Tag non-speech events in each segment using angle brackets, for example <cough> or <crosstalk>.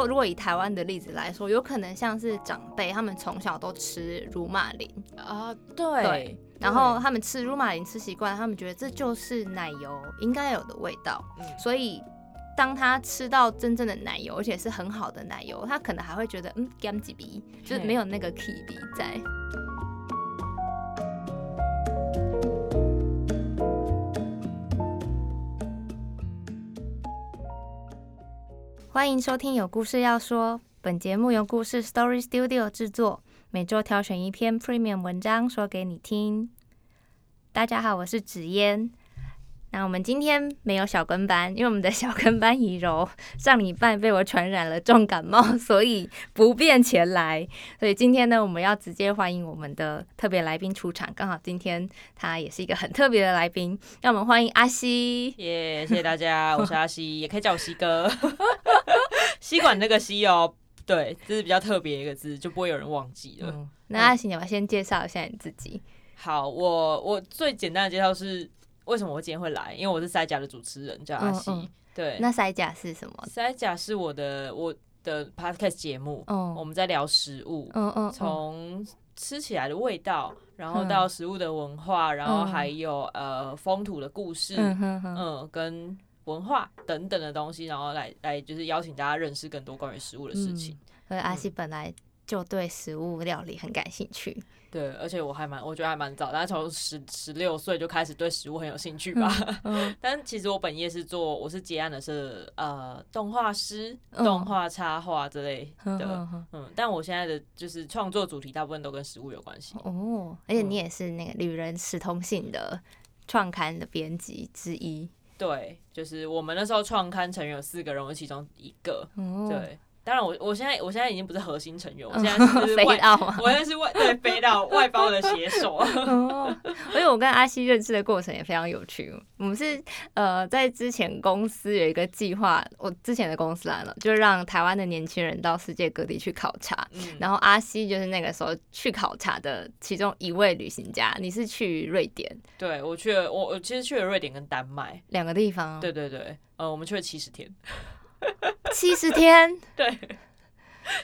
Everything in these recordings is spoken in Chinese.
说，如果以台湾的例子来说，有可能像是长辈他们从小都吃乳马林啊，对，然后他们吃乳马林吃习惯，他们觉得这就是奶油应该有的味道，所以当他吃到真正的奶油，而且是很好的奶油，他可能还会觉得嗯干几鼻，就是没有那个 key 鼻在。欢迎收听有故事要说，本节目由故事 Story Studio 制作，每周挑选一篇 Premium 文章说给你听。大家好，我是紫嫣。那我们今天没有小跟班，因为我们的小跟班怡柔上礼拜被我传染了重感冒，<laughs> 所以不便前来。所以今天呢，我们要直接欢迎我们的特别来宾出场。刚好今天他也是一个很特别的来宾，让我们欢迎阿西。耶，谢谢大家，我是阿西，也可以叫我西哥。吸管那个西哦，对，这是比较特别一个字，就不会有人忘记了。那阿西，你要先介绍一下你自己。好，我我最简单的介绍是。为什么我今天会来？因为我是塞甲的主持人，叫阿西。对，那塞甲是什么？塞甲是我的我的 podcast 节目。嗯，我们在聊食物。嗯嗯，从吃起来的味道，然后到食物的文化，然后还有呃风土的故事，嗯，跟文化等等的东西，然后来来就是邀请大家认识更多关于食物的事情。所以阿西本来就对食物料理很感兴趣。对，而且我还蛮，我觉得还蛮早，大概从十十六岁就开始对食物很有兴趣吧。<laughs> 但其实我本业是做，我是接案的是呃动画师、动画插画之类的。嗯，但我现在的就是创作主题大部分都跟食物有关系。哦，而且你也是那个《旅人史通信》的创刊的编辑之一。对，就是我们那时候创刊成员有四个人，我其中一个。对。当然，我我现在我现在已经不是核心成员，我现在是 <laughs> 飞到，我现在是外对飞到外包的写手。<laughs> 而且我跟阿西认识的过程也非常有趣。我们是呃在之前公司有一个计划，我之前的公司来了，就让台湾的年轻人到世界各地去考察。然后阿西就是那个时候去考察的其中一位旅行家。你是去瑞典？对，我去了，我我其实去了瑞典跟丹麦两个地方。对对对，呃，我们去了七十天。<laughs> 七十天，<laughs> 对，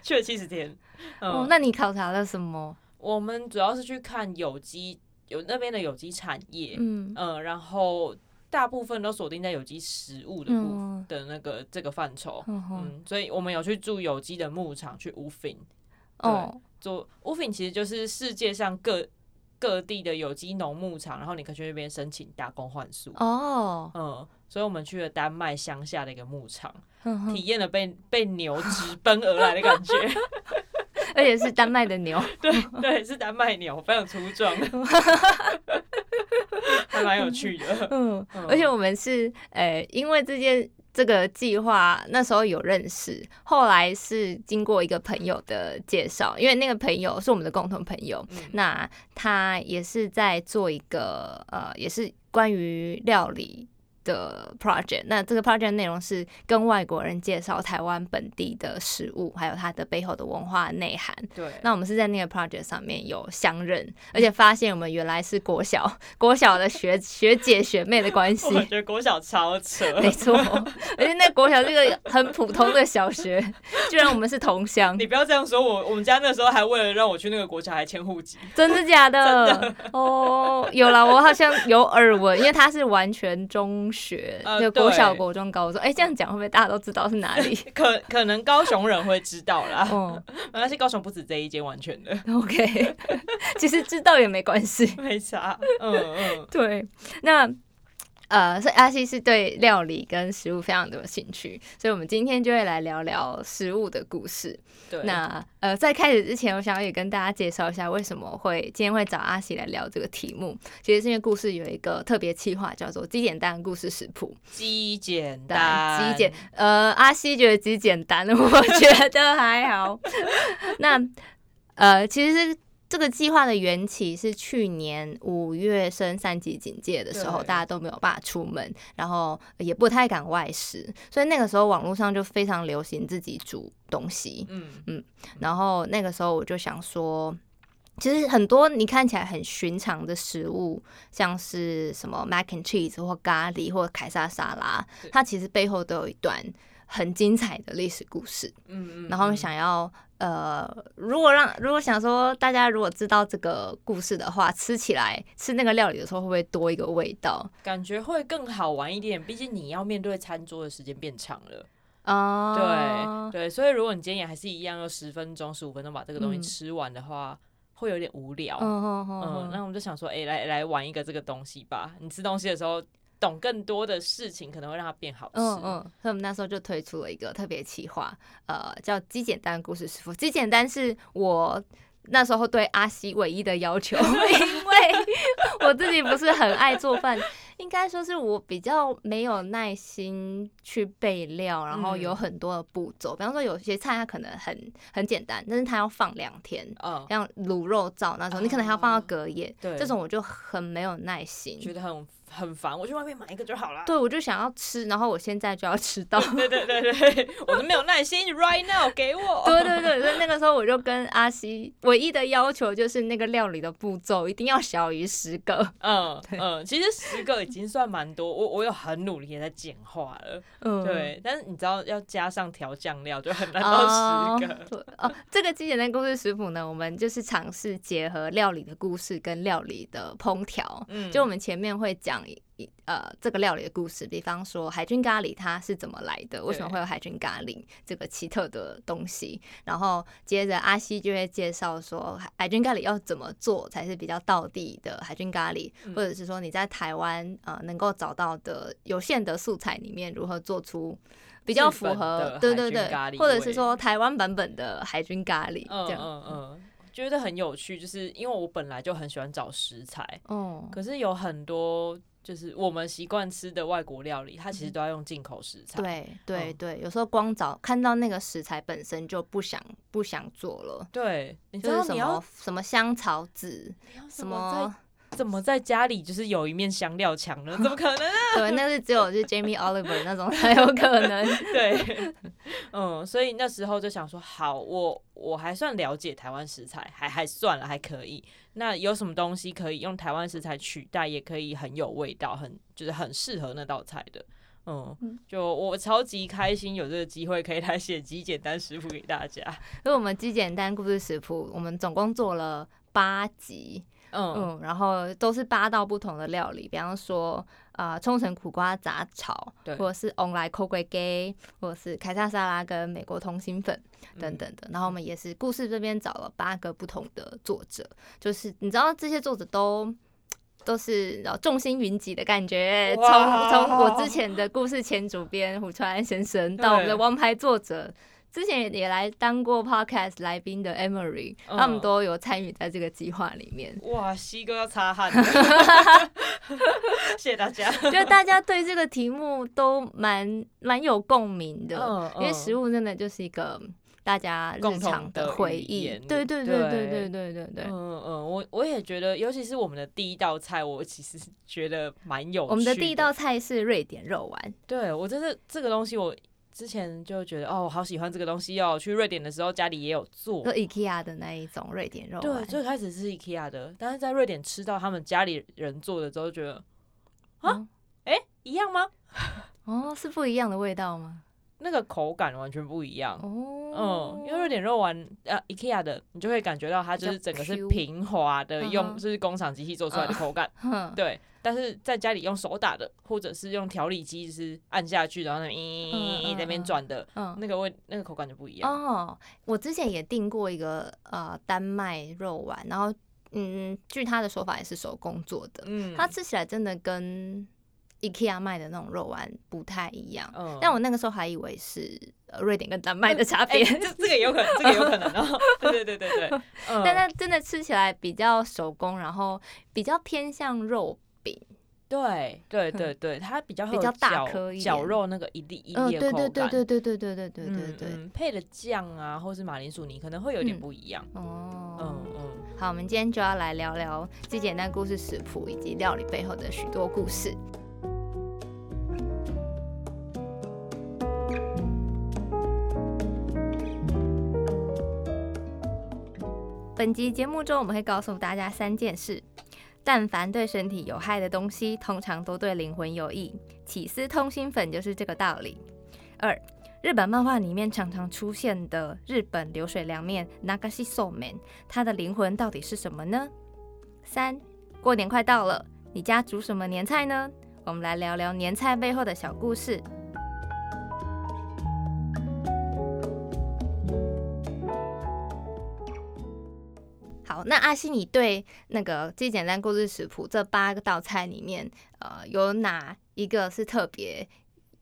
去了七十天。哦，那你考察了什么？我们主要是去看有机，有那边的有机产业，嗯嗯，然后大部分都锁定在有机食物的部的那个这个范畴，嗯，所以我们有去住有机的牧场，去乌芬，哦，做乌芬其实就是世界上各。各地的有机农牧场，然后你可以去那边申请打工换宿哦。嗯，所以我们去了丹麦乡下的一个牧场，体验了被被牛直奔而来的感觉，<laughs> 而且是丹麦的牛，<laughs> 对对，是丹麦牛，非常粗壮，<laughs> 还蛮有趣的。嗯，而且我们是诶，因为这件。这个计划那时候有认识，后来是经过一个朋友的介绍，因为那个朋友是我们的共同朋友，那他也是在做一个呃，也是关于料理。的 project，那这个 project 内容是跟外国人介绍台湾本地的食物，还有它的背后的文化内涵。对，那我们是在那个 project 上面有相认，而且发现我们原来是国小国小的学学姐学妹的关系。我觉得国小超扯，没错，而且那国小这个很普通的小学，居然我们是同乡。你不要这样说，我我们家那时候还为了让我去那个国小还迁户籍，真的假的？<laughs> 哦，有了，我好像有耳闻，因为他是完全中。学就国小、国中、高中，哎，这样讲会不会大家都知道是哪里？<laughs> 可可能高雄人会知道啦。哦，<laughs> 那是高雄不止这一间完全的。<laughs> OK，其实知道也没关系，没啥。嗯嗯，对，那。呃，所以阿西是对料理跟食物非常的有兴趣，所以我们今天就会来聊聊食物的故事。对，那呃，在开始之前，我想也跟大家介绍一下为什么会今天会找阿西来聊这个题目。其实是因为故事有一个特别企划，叫做“鸡简单故事食谱”。鸡简单，鸡简，呃，阿西觉得鸡简单，<laughs> 我觉得还好。<laughs> 那呃，其实是。这个计划的缘起是去年五月升三级警戒的时候，大家都没有办法出门，然后也不太敢外食，所以那个时候网络上就非常流行自己煮东西。嗯嗯，然后那个时候我就想说，其实很多你看起来很寻常的食物，像是什么 mac and cheese 或咖喱或凯撒沙拉，它其实背后都有一段。很精彩的历史故事。嗯嗯，然后想要呃，如果让如果想说大家如果知道这个故事的话，吃起来吃那个料理的时候会不会多一个味道？感觉会更好玩一点，毕竟你要面对餐桌的时间变长了。哦，对对，所以如果你今天也还是一样，用十分钟、十五分钟把这个东西吃完的话，会有点无聊。嗯嗯，那我们就想说，哎，来来玩一个这个东西吧。你吃东西的时候，懂更多的事情，可能会让它变好吃。嗯嗯，所以我们那时候就推出了一个特别企划，呃，叫“鸡简单故事师傅”。鸡简单是我。那时候对阿西唯一的要求，<laughs> 因为我自己不是很爱做饭，应该说是我比较没有耐心去备料，然后有很多的步骤。比方说有些菜它可能很很简单，但是它要放两天，像卤肉燥那种，你可能还要放到隔夜。对这种我就很没有耐心，觉得很。很烦，我去外面买一个就好了。对，我就想要吃，然后我现在就要吃到。<laughs> 对对对对，我都没有耐心，right now 给我。对对对，所以那个时候我就跟阿西唯一的要求就是那个料理的步骤一定要小于十个。嗯嗯，其实十个已经算蛮多，我我有很努力在简化了。嗯，对，但是你知道要加上调酱料就很难到十个。哦，这个鸡简单故事食谱呢，我们就是尝试结合料理的故事跟料理的烹调。嗯，就我们前面会讲。一呃，这个料理的故事，比方说海军咖喱它是怎么来的？为什么会有海军咖喱这个奇特的东西？然后接着阿西就会介绍说海军咖喱要怎么做才是比较道地的海军咖喱，或者是说你在台湾呃能够找到的有限的素材里面如何做出比较符合对对对，或者是说台湾版本的海军咖喱这样。嗯嗯，觉得很有趣，就是因为我本来就很喜欢找食材，哦，可是有很多。就是我们习惯吃的外国料理，它其实都要用进口食材。对对对，有时候光找看到那个食材本身就不想不想做了。对，你知道什么什么香草籽，什么怎么在家里就是有一面香料墙呢？怎么可能？<laughs> 对，那是只有就是 Jamie Oliver 那种才有可能。<laughs> 对，嗯，所以那时候就想说，好，我我还算了解台湾食材，还还算了，还可以。那有什么东西可以用台湾食材取代，也可以很有味道，很就是很适合那道菜的，嗯，就我超级开心有这个机会可以来写极简单食谱给大家。因为我们极简单故事食谱，我们总共做了八集。嗯，然后都是八道不同的料理，比方说啊，冲绳苦瓜杂炒，或者是翁来扣龟鸡，或者是凯撒沙拉跟美国通心粉等等的。然后我们也是故事这边找了八个不同的作者，就是你知道这些作者都都是众星云集的感觉，从从我之前的故事前主编胡川先生到我们的王牌作者。之前也来当过 podcast 来宾的 Emery，他们都有参与在这个计划里面。哇，西哥要擦汗，<laughs> 谢谢大家。就大家对这个题目都蛮蛮有共鸣的，因为食物真的就是一个大家共同的回忆。对对对对对对对对。嗯嗯，我我也觉得，尤其是我们的第一道菜，我其实觉得蛮有。我们的第一道菜是瑞典肉丸。对我真的这个东西我。之前就觉得哦，我好喜欢这个东西哦。去瑞典的时候，家里也有做，就 IKEA 的那一种瑞典肉。对，最开始是 IKEA 的，但是在瑞典吃到他们家里人做的之后，觉得啊，哎，一样吗？<laughs> 哦，是不一样的味道吗？那个口感完全不一样哦。嗯，因为瑞典肉丸呃 IKEA 的，你就会感觉到它就是整个是平滑的，用就是工厂机器做出来的口感。对。但是在家里用手打的，或者是用调理机，就是按下去，然后那咦那边转的，那个味那个口感就不一样。哦，我之前也订过一个呃丹麦肉丸，然后嗯，据他的说法也是手工做的，嗯，它吃起来真的跟 IKEA 卖的那种肉丸不太一样。嗯，但我那个时候还以为是瑞典跟丹麦的差别，这这个有可能，这个有可能哦。<laughs> 对对对对对，但它真的吃起来比较手工，然后比较偏向肉饼。对对对对，它比较比较大颗绞肉那个一粒一粒的口感，对对对对对对对对对对配的酱啊，或是马铃薯泥可能会有点不一样。哦，嗯嗯，好，我们今天就要来聊聊最简单故事食谱以及料理背后的许多故事。本集节目中，我们会告诉大家三件事。但凡对身体有害的东西，通常都对灵魂有益。起司通心粉就是这个道理。二，日本漫画里面常常出现的日本流水凉面 Nagashi Somen，它的灵魂到底是什么呢？三，过年快到了，你家煮什么年菜呢？我们来聊聊年菜背后的小故事。好，那阿西，你对那个《最简单故事食谱》这八个道菜里面，呃，有哪一个是特别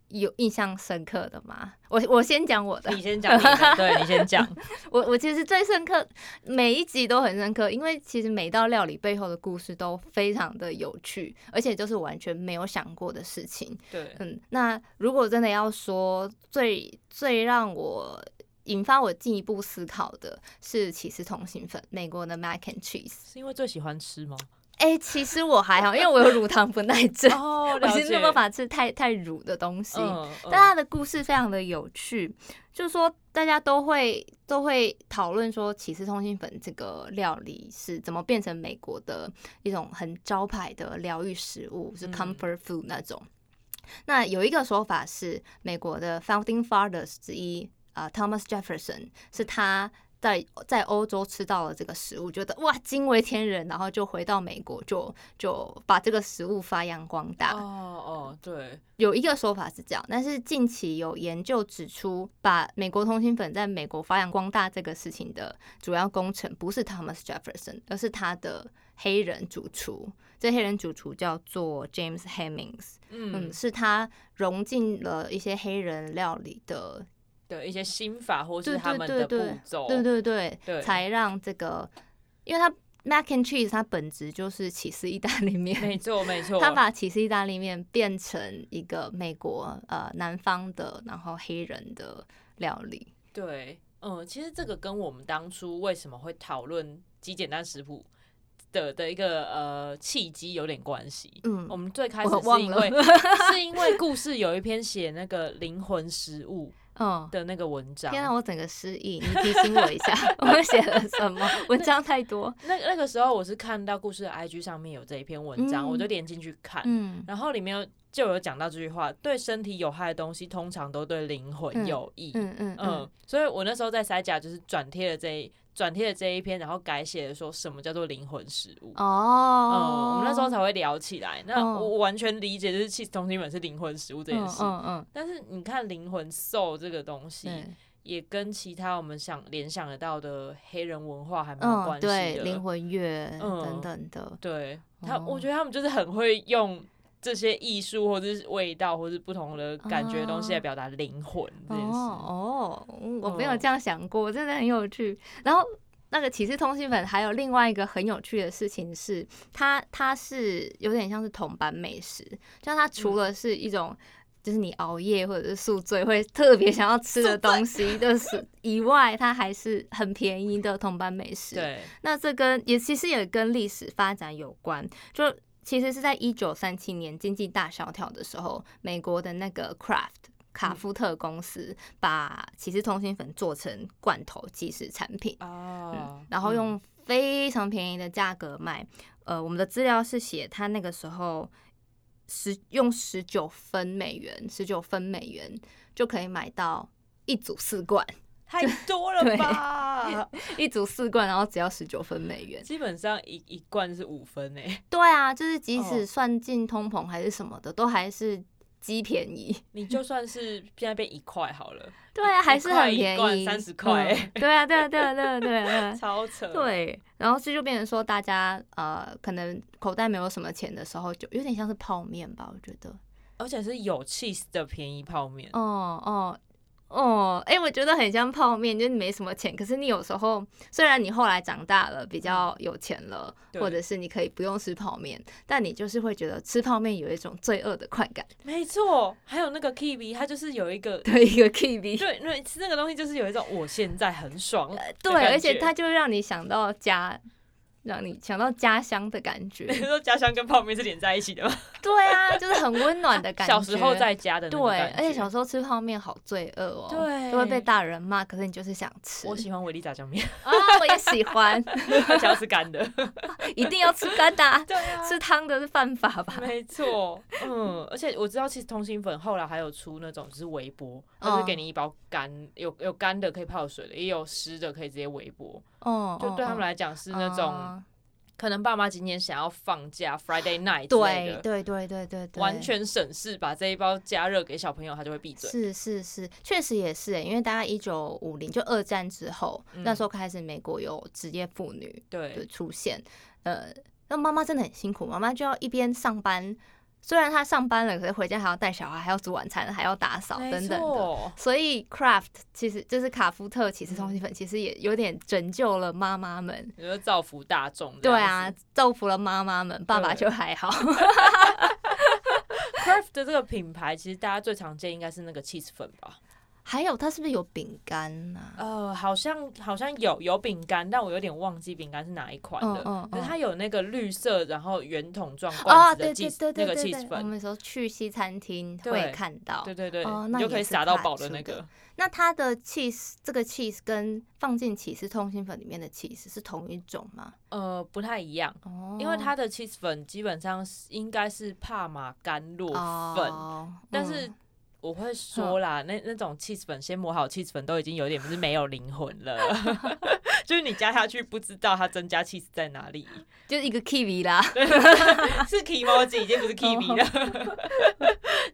有印象深刻的吗？我我先讲我的，你先讲，对你先讲。我我其实最深刻，每一集都很深刻，因为其实每道料理背后的故事都非常的有趣，而且就是完全没有想过的事情。对，嗯，那如果真的要说最最让我引发我进一步思考的是起司通心粉，美国的 mac and cheese，是因为最喜欢吃吗？哎，其实我还好，因为我有乳糖不耐症，<laughs> 我其实没办法吃太太乳的东西。但他的故事非常的有趣，就是说大家都会都会讨论说起司通心粉这个料理是怎么变成美国的一种很招牌的疗愈食物，是 comfort food 那种。那有一个说法是美国的 founding fathers 之一。啊，Thomas Jefferson 是他在在欧洲吃到了这个食物，觉得哇惊为天人，然后就回到美国，就就把这个食物发扬光大。哦哦，对，有一个说法是这样，但是近期有研究指出，把美国通心粉在美国发扬光大这个事情的主要功臣不是 Thomas Jefferson，而是他的黑人主厨。这黑人主厨叫做 James Hemings，嗯，是他融进了一些黑人料理的。的一些心法，或是他们的步骤，对对对，才让这个，因为它 mac and cheese 它本质就是起司意大利面，<laughs> 没错没错，他把起司意大利面变成一个美国呃南方的，然后黑人的料理。对，嗯，其实这个跟我们当初为什么会讨论极简单食谱的的一个呃契机有点关系。嗯，我们最开始是因为 <laughs> 是因为故事有一篇写那个灵魂食物。嗯的那个文章，天啊，我整个失忆，你提醒我一下，<laughs> 我写了什么？文章太多。那那个时候我是看到故事的 IG 上面有这一篇文章，我就点进去看，嗯，然后里面就有讲到这句话：对身体有害的东西，通常都对灵魂有益。嗯嗯嗯，所以我那时候在塞甲就是转贴了这。转贴的这一篇，然后改写的说什么叫做灵魂食物哦，嗯，我们那时候才会聊起来。那我完全理解，就是气同心粉是灵魂食物这件事。嗯嗯。但是你看灵魂 soul 这个东西，也跟其他我们想联想得到的黑人文化还蛮有关系的，灵魂乐等等的。对他，我觉得他们就是很会用这些艺术或者是味道或者是不同的感觉的东西来表达灵魂这件事。哦，我没有这样想过，真的很有趣。然后那个起司通心粉还有另外一个很有趣的事情是，它它是有点像是同版美食，就它除了是一种就是你熬夜或者是宿醉会特别想要吃的东西的是以外，它还是很便宜的同版美食。对，那这跟也其实也跟历史发展有关，就其实是在一九三七年经济大萧条的时候，美国的那个 Kraft。卡夫特公司把起司通心粉做成罐头即食产品，哦，然后用非常便宜的价格卖。呃，我们的资料是写他那个时候十用十九分美元，十九分美元就可以买到一组四罐，太多了吧？<laughs> 一组四罐，然后只要十九分美元，基本上一一罐是五分诶。对啊，就是即使算进通膨还是什么的，都还是。鸡便宜，你就算是现在变一块好了，对啊，还是很便宜，三十块，对啊，对啊，对啊，对啊，对啊，<laughs> 超扯，对，然后这就变成说，大家呃，可能口袋没有什么钱的时候，就有点像是泡面吧，我觉得，而且是有 cheese 的便宜泡面，哦哦。哦，哎，我觉得很像泡面，就是没什么钱。可是你有时候，虽然你后来长大了，比较有钱了，或者是你可以不用吃泡面，但你就是会觉得吃泡面有一种罪恶的快感。没错，还有那个 K B，它就是有一个 <laughs> 对一个 K B，对，那吃那个东西就是有一种我现在很爽，对，而且它就让你想到家。让你想到家乡的感觉。你 <laughs> 说家乡跟泡面是连在一起的吗？<laughs> 对啊，就是很温暖的感觉。<laughs> 小时候在家的对，而且小时候吃泡面好罪恶哦，对，都会被大人骂。可是你就是想吃。我喜欢维力炸酱面啊，我也喜欢，而且要吃干的，一定要吃干的。对啊，吃汤的是犯法吧？没错，嗯，而且我知道其实通心粉后来还有出那种就是微波，就是给你一包干，有有干的可以泡水的，也有湿的可以直接微波。哦，就对他们来讲是那种。可能爸妈今天想要放假，Friday night 对对对对对对，完全省事，把这一包加热给小朋友，他就会闭嘴。是是是，确实也是因为大概一九五零就二战之后，那时候开始美国有职业妇女对出现，呃，那妈妈真的很辛苦，妈妈就要一边上班。虽然他上班了，可是回家还要带小孩，还要煮晚餐，还要打扫等等的。所以，Craft 其实就是卡夫特起司通心粉，其实也有点拯救了妈妈们，你说造福大众。对啊，造福了妈妈们，爸爸就还好。<laughs> Craft 的这个品牌，其实大家最常见应该是那个 cheese 粉吧。还有，它是不是有饼干呢？呃，好像好像有有饼干，但我有点忘记饼干是哪一款的。嗯嗯。可是它有那个绿色，然后圆筒状罐子的 cheese，那个 cheese 粉。我们说去西餐厅会看到。对对对。哦，那就可以撒到饱的那个。那它的 cheese 这个 cheese 跟放进起司通心粉里面的 cheese 是同一种吗？呃，不太一样。哦。因为它的 cheese 粉基本上是应该是帕玛干洛粉，但是。我会说啦，那那种 cheese 粉先磨好，cheese 粉都已经有点不是没有灵魂了，<laughs> <laughs> 就是你加下去不知道它增加 cheese 在哪里，就是一个 kiwi 啦，<laughs> 是 kiwi 已经不是 kiwi 了。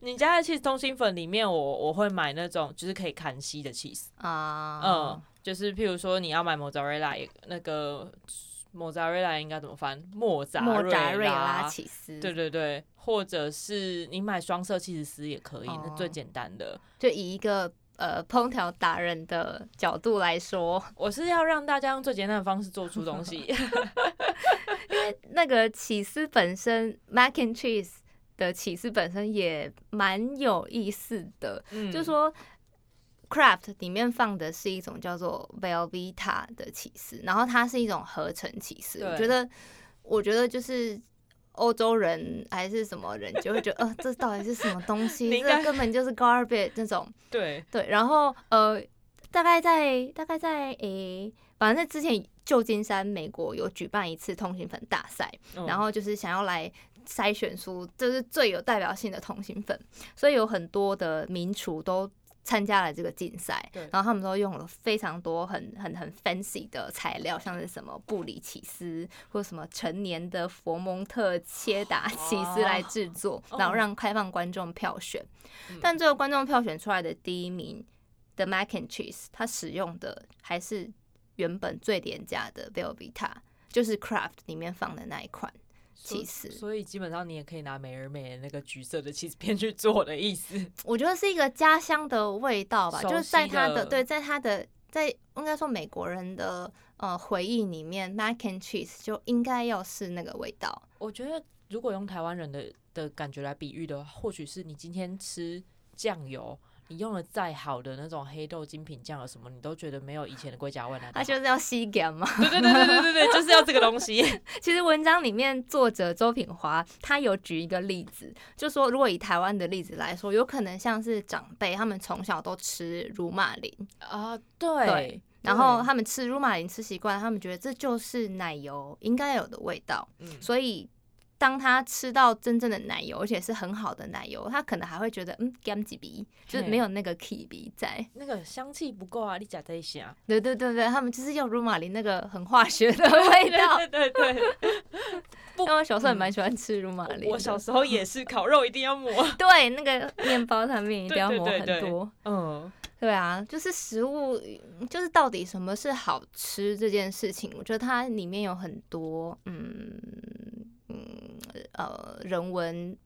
你加在 cheese 通心粉里面，我我会买那种就是可以砍稀的 cheese 啊，嗯，就是譬如说你要买 mozzarella 那个。莫扎瑞拉应该怎么翻？莫扎瑞拉起司，对对对，或者是你买双色起司丝也可以，那最简单的。就以一个呃烹调达人的角度来说，我是要让大家用最简单的方式做出东西，<laughs> <laughs> 因为那个起司本身，mac and cheese 的起司本身也蛮有意思的，就说。Craft 里面放的是一种叫做 Velveeta 的起司，然后它是一种合成起司。我觉得，我觉得就是欧洲人还是什么人就会觉得，<laughs> 呃，这到底是什么东西？这根本就是 garbage 那种。对对，然后呃，大概在大概在诶，反正之前旧金山美国有举办一次通心粉大赛，然后就是想要来筛选出就是最有代表性的通心粉，所以有很多的名厨都。参加了这个竞赛，然后他们都用了非常多很很很 fancy 的材料，像是什么布里奇斯或者什么成年的佛蒙特切达起司来制作，然后让开放观众票选。但最后观众票选出来的第一名的 mac and cheese，它使用的还是原本最廉价的 Velveeta，就是 Craft 里面放的那一款。起司，所以基本上你也可以拿美而美的那个橘色的起司片去做的意思。我觉得是一个家乡的味道吧，就是在他的对，在他的在应该说美国人的呃回忆里面，mac and cheese 就应该要是那个味道。我觉得如果用台湾人的的感觉来比喻的话，或许是你今天吃酱油。你用了再好的那种黑豆精品酱有什么，你都觉得没有以前的龟甲味来。它就是要吸感嘛。对对对对对对对，就是要这个东西。<laughs> 其实文章里面作者周品华他有举一个例子，就说如果以台湾的例子来说，有可能像是长辈他们从小都吃乳马林啊，对，然后他们吃乳马林吃习惯，他们觉得这就是奶油应该有的味道，嗯，所以。当他吃到真正的奶油，而且是很好的奶油，他可能还会觉得嗯干几鼻，就是没有那个 k 鼻在，那个香气不够啊，你加在一下。对对对对，他们就是用乳马林那个很化学的味道。对对 <laughs> 对。因为我小时候也蛮喜欢吃乳马林，我小时候也是，烤肉一定要抹。<laughs> 对，那个面包上面一定要抹很多。嗯，对啊，就是食物，就是到底什么是好吃这件事情，我觉得它里面有很多嗯。嗯，呃，人文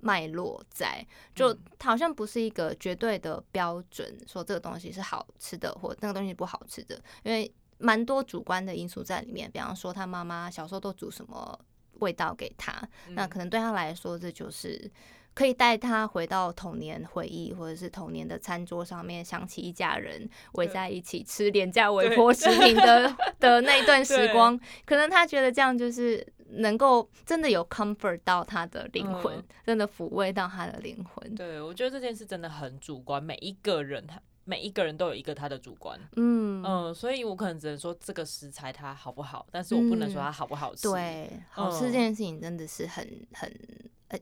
脉络在，就好像不是一个绝对的标准，说这个东西是好吃的，或那个东西不好吃的，因为蛮多主观的因素在里面。比方说，他妈妈小时候都煮什么味道给他，那可能对他来说，这就是可以带他回到童年回忆，或者是童年的餐桌上面，想起一家人围在一起吃廉价微波食品的 <laughs> 的那一段时光。可能他觉得这样就是能够真的有 comfort 到他的灵魂，真的抚慰到他的灵魂。对，我觉得这件事真的很主观，每一个人他。每一个人都有一个他的主观，嗯。嗯，所以我可能只能说这个食材它好不好，但是我不能说它好不好吃。对，好吃这件事情真的是很很。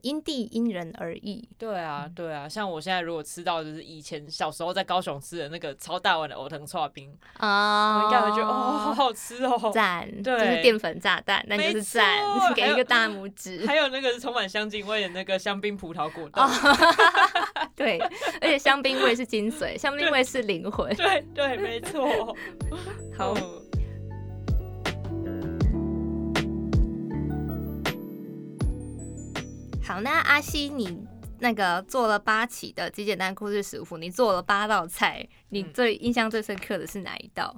因地因人而异。对啊，对啊，像我现在如果吃到就是以前小时候在高雄吃的那个超大碗的藕藤串冰啊，应该会觉得哦，<laughs> 好好吃哦，赞，对，就是淀粉炸弹，那就是赞，<laughs> 给一个大拇指。还有那个是充满香精味的那个香槟葡萄果冻，对，而且香槟味是精髓，香槟味是灵魂。对对，没错。<laughs> 好。好，那阿西，你那个做了八期的极简单故事食谱，你做了八道菜，你最印象最深刻的是哪一道？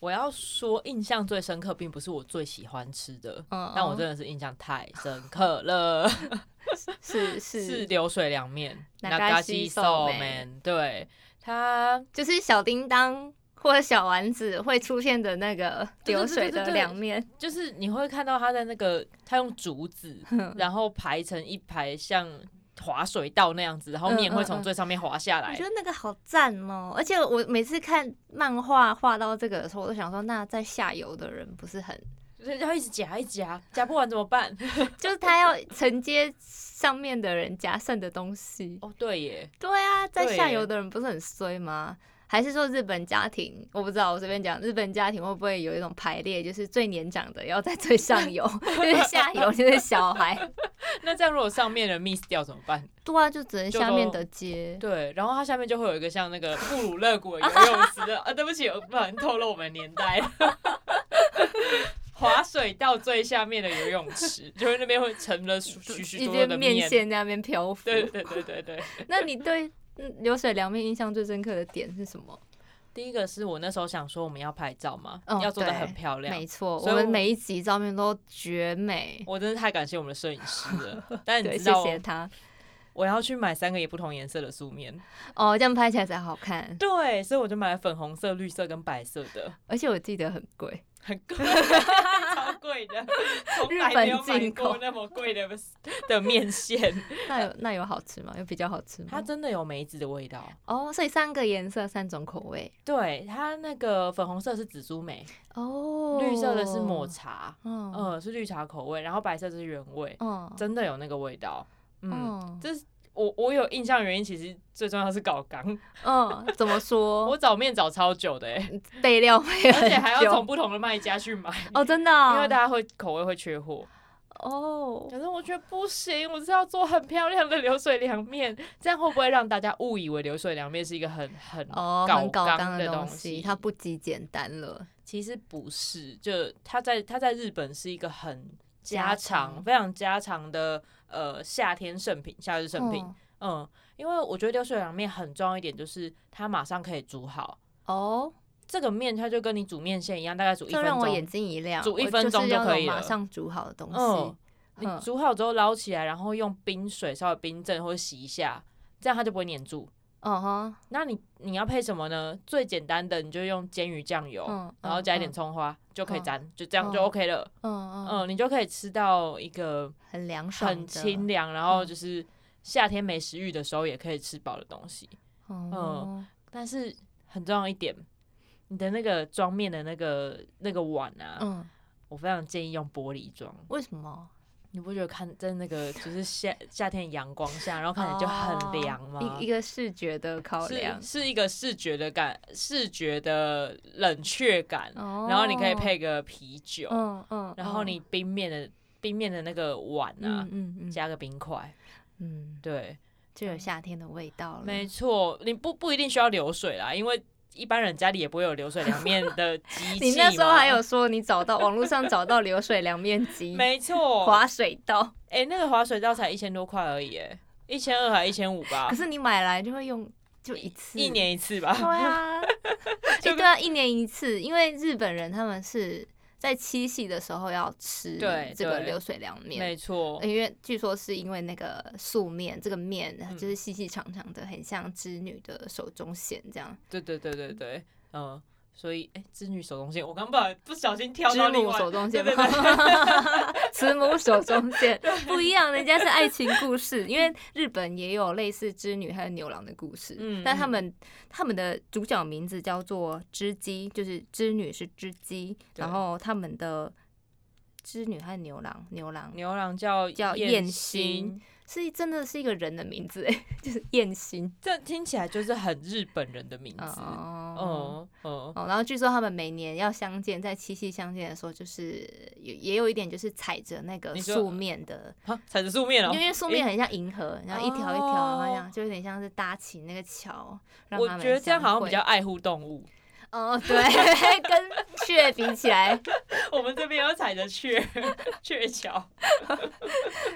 我要说，印象最深刻，并不是我最喜欢吃的，但我真的是印象太深刻了。<laughs> 是是是流水凉面，那嘎西寿面，对，它就是小叮当。或者小丸子会出现的那个流水的凉面，就是你会看到它在那个它用竹子，然后排成一排像滑水道那样子，然后面会从最上面滑下来。我觉得那个好赞哦！而且我每次看漫画画到这个的时候，我都想说，那在下游的人不是很就是要一直夹一夹，夹不完怎么办？<laughs> 就是他要承接上面的人夹剩的东西。哦，对耶，对啊，在下游的人不是很衰吗？还是说日本家庭，我不知道，我随便讲，日本家庭会不会有一种排列，就是最年长的要在最上游，<laughs> 就是下游就是小孩。<laughs> 那这样如果上面的 miss 掉怎么办？对啊，就只能下面的接。对，然后它下面就会有一个像那个布鲁勒谷的游泳池啊，对不起，不能透露我们年代。<laughs> 滑水道最下面的游泳池，就是那边会成了许许多多的面线在那边漂浮。对对对对对。那你对？流水凉面印象最深刻的点是什么？第一个是我那时候想说我们要拍照嘛，要做的很漂亮，没错，我们每一集照片都绝美。我真的太感谢我们的摄影师了，<laughs> 但你知道，谢谢他。我要去买三个也不同颜色的素面哦，这样拍起来才好看。对，所以我就买了粉红色、绿色跟白色的，而且我记得很贵。很贵，<laughs> 超贵的，<laughs> 从来没有买过那么贵的 <laughs> 的面线。那有那有好吃吗？有比较好吃吗？它真的有梅子的味道哦，所以三个颜色，三种口味。对，它那个粉红色是紫苏梅哦，绿色的是抹茶，嗯，是绿茶口味，然后白色是原味，嗯，真的有那个味道，嗯，这是。我我有印象原因，其实最重要是搞缸。嗯，怎么说？<laughs> 我找面找超久的哎，备料备而且还要从不同的卖家去买。哦，真的？因为大家会口味会缺货。哦。可是我觉得不行，我是要做很漂亮的流水凉面，这样会不会让大家误以为流水凉面是一个很很哦很高档的东西？它不极简单了。其实不是，就它在它在日本是一个很家常、非常家常的呃夏天圣品、夏日圣品。嗯，因为我觉得流水凉面很重要一点，就是它马上可以煮好哦。这个面它就跟你煮面线一样，大概煮一分钟。让我眼睛一亮，煮一分钟就可以了。马上煮好的东西，你煮好之后捞起来，然后用冰水稍微冰镇或者洗一下，这样它就不会粘住。嗯哼。那你你要配什么呢？最简单的，你就用煎鱼酱油，然后加一点葱花就可以沾，就这样就 OK 了。嗯嗯。嗯，你就可以吃到一个很凉爽、很清凉，然后就是。夏天没食欲的时候也可以吃饱的东西，嗯，但是很重要一点，你的那个装面的那个那个碗啊，嗯，我非常建议用玻璃装。为什么？你不觉得看在那个就是夏夏天阳光下，然后看起来就很凉吗？一一个视觉的考量，是一个视觉的感，视觉的冷却感。然后你可以配个啤酒，嗯嗯，然后你冰面的冰面的那个碗啊，嗯嗯，加个冰块。嗯，对，就有夏天的味道了。没错，你不不一定需要流水啦，因为一般人家里也不会有流水凉面的机 <laughs> 器。你那时候还有说你找到网络上找到流水凉面机，<laughs> 没错，<laughs> 滑水道。哎，那个滑水道才一千多块而已，哎，一千二还一千五吧？可是你买来就会用就一次，一年一次吧？对啊，对啊，一年一次，因为日本人他们是在七夕的时候要吃这个流水凉面，没错，因为据说是因为那个素面，这个面就是细细长长的，很像织女的手中线这样。对对对对对，嗯。所以，哎，织女手中线，我刚不不小心跳到另外手中 <laughs> 线，<laughs> 慈母手中线不一样，人家是爱情故事，因为日本也有类似织女还有牛郎的故事，嗯，但他们他们的主角名字叫做织姬，就是织女是织姬，然后他们的织女还有牛郎，牛郎牛郎叫叫燕心。是真的是一个人的名字哎，<laughs> 就是燕心，这听起来就是很日本人的名字哦哦哦。然后据说他们每年要相见，在七夕相见的时候，就是也也有一点就是踩着那个素面的，踩着素面哦，因为素面很像银河，然后一条一条那样就有点像是搭起那个桥。我觉得这样好像比较爱护动物。哦，对，跟雀比起来，我们这边有踩着雀鹊桥。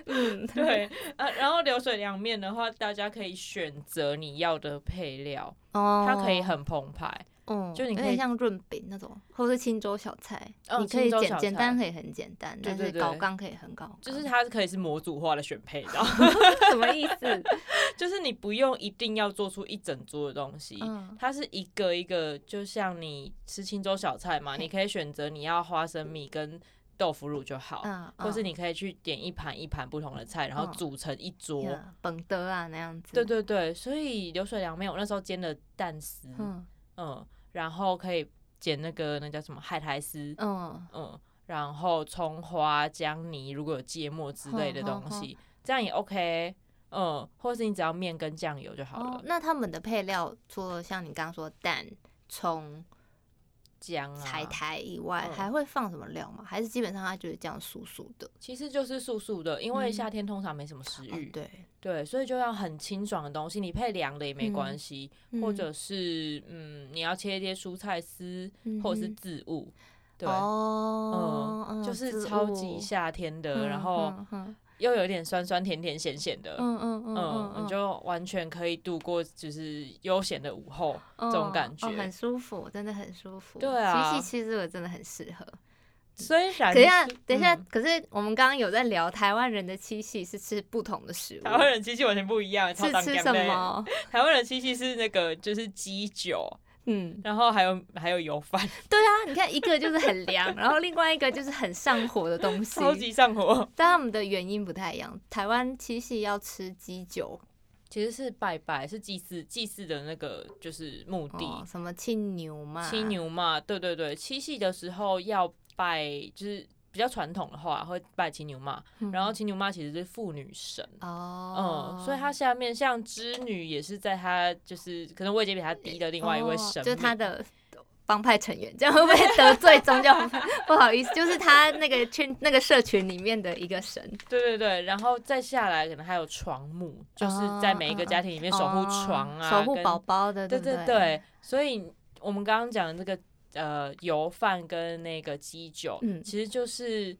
嗯，<laughs> 对，呃，然后流水凉面的话，大家可以选择你要的配料，哦，它可以很澎湃。嗯，就你可以像润饼那种，或是青州小菜，你可以简简单可以很简单，但是高刚可以很高，就是它可以是模组化的选配，知道 <laughs> 什么意思？<laughs> 就是你不用一定要做出一整桌的东西，它是一个一个，就像你吃青州小菜嘛，你可以选择你要花生米跟豆腐乳就好，或是你可以去点一盘一盘不同的菜，然后组成一桌，本德啊那样子。对对对，所以流水凉面我那时候煎的蛋丝，嗯。然后可以剪那个那叫什么海苔丝，嗯嗯，然后葱花、姜泥，如果有芥末之类的东西，这样也 OK，嗯，或是你只要面跟酱油就好了。那他们的配料除了像你刚刚说蛋、葱。姜、海苔以外，还会放什么料吗？还是基本上它就是这样素素的？其实就是素素的，因为夏天通常没什么食欲，对对，所以就要很清爽的东西。你配凉的也没关系，或者是嗯，你要切一些蔬菜丝，或者是渍物，对，嗯，就是超级夏天的，然后。又有点酸酸甜甜咸咸的，嗯嗯嗯嗯，你就完全可以度过就是悠闲的午后这种感觉，很舒服，真的很舒服。对啊，七夕其实我真的很适合。虽然等一下，等一下，可是我们刚刚有在聊台湾人的七夕是吃不同的食物，台湾人七夕完全不一样，是吃什么？<laughs> 台湾人七夕是那个就是鸡酒。嗯，然后还有还有油饭，<laughs> 对啊，你看一个就是很凉，然后另外一个就是很上火的东西，超级上火。但他们的原因不太一样。台湾七夕要吃鸡酒，其实是拜拜，是祭祀祭祀的那个就是目的。什么青牛嘛？青牛嘛，对对对，七夕的时候要拜，就是。比较传统的话，会拜青牛妈，然后青牛妈其实是妇女神哦，嗯，所以她下面像织女也是在她就是可能位阶比她低的另外一位神，就是她的帮派成员，这样会不会得罪宗教？<laughs> 不好意思，就是他那个圈那个社群里面的一个神。对对对，然后再下来可能还有床母，就是在每一个家庭里面守护床啊，守护宝宝的，对对对。所以我们刚刚讲的这个。呃，油饭跟那个鸡酒，嗯，其实就是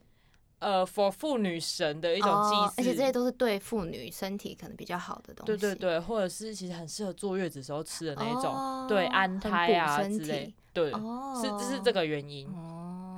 呃，for 妇女神的一种祭祀，而且这些都是对妇女身体可能比较好的东西，对对对，或者是其实很适合坐月子时候吃的那种，对，安胎啊之类，对，是这是这个原因。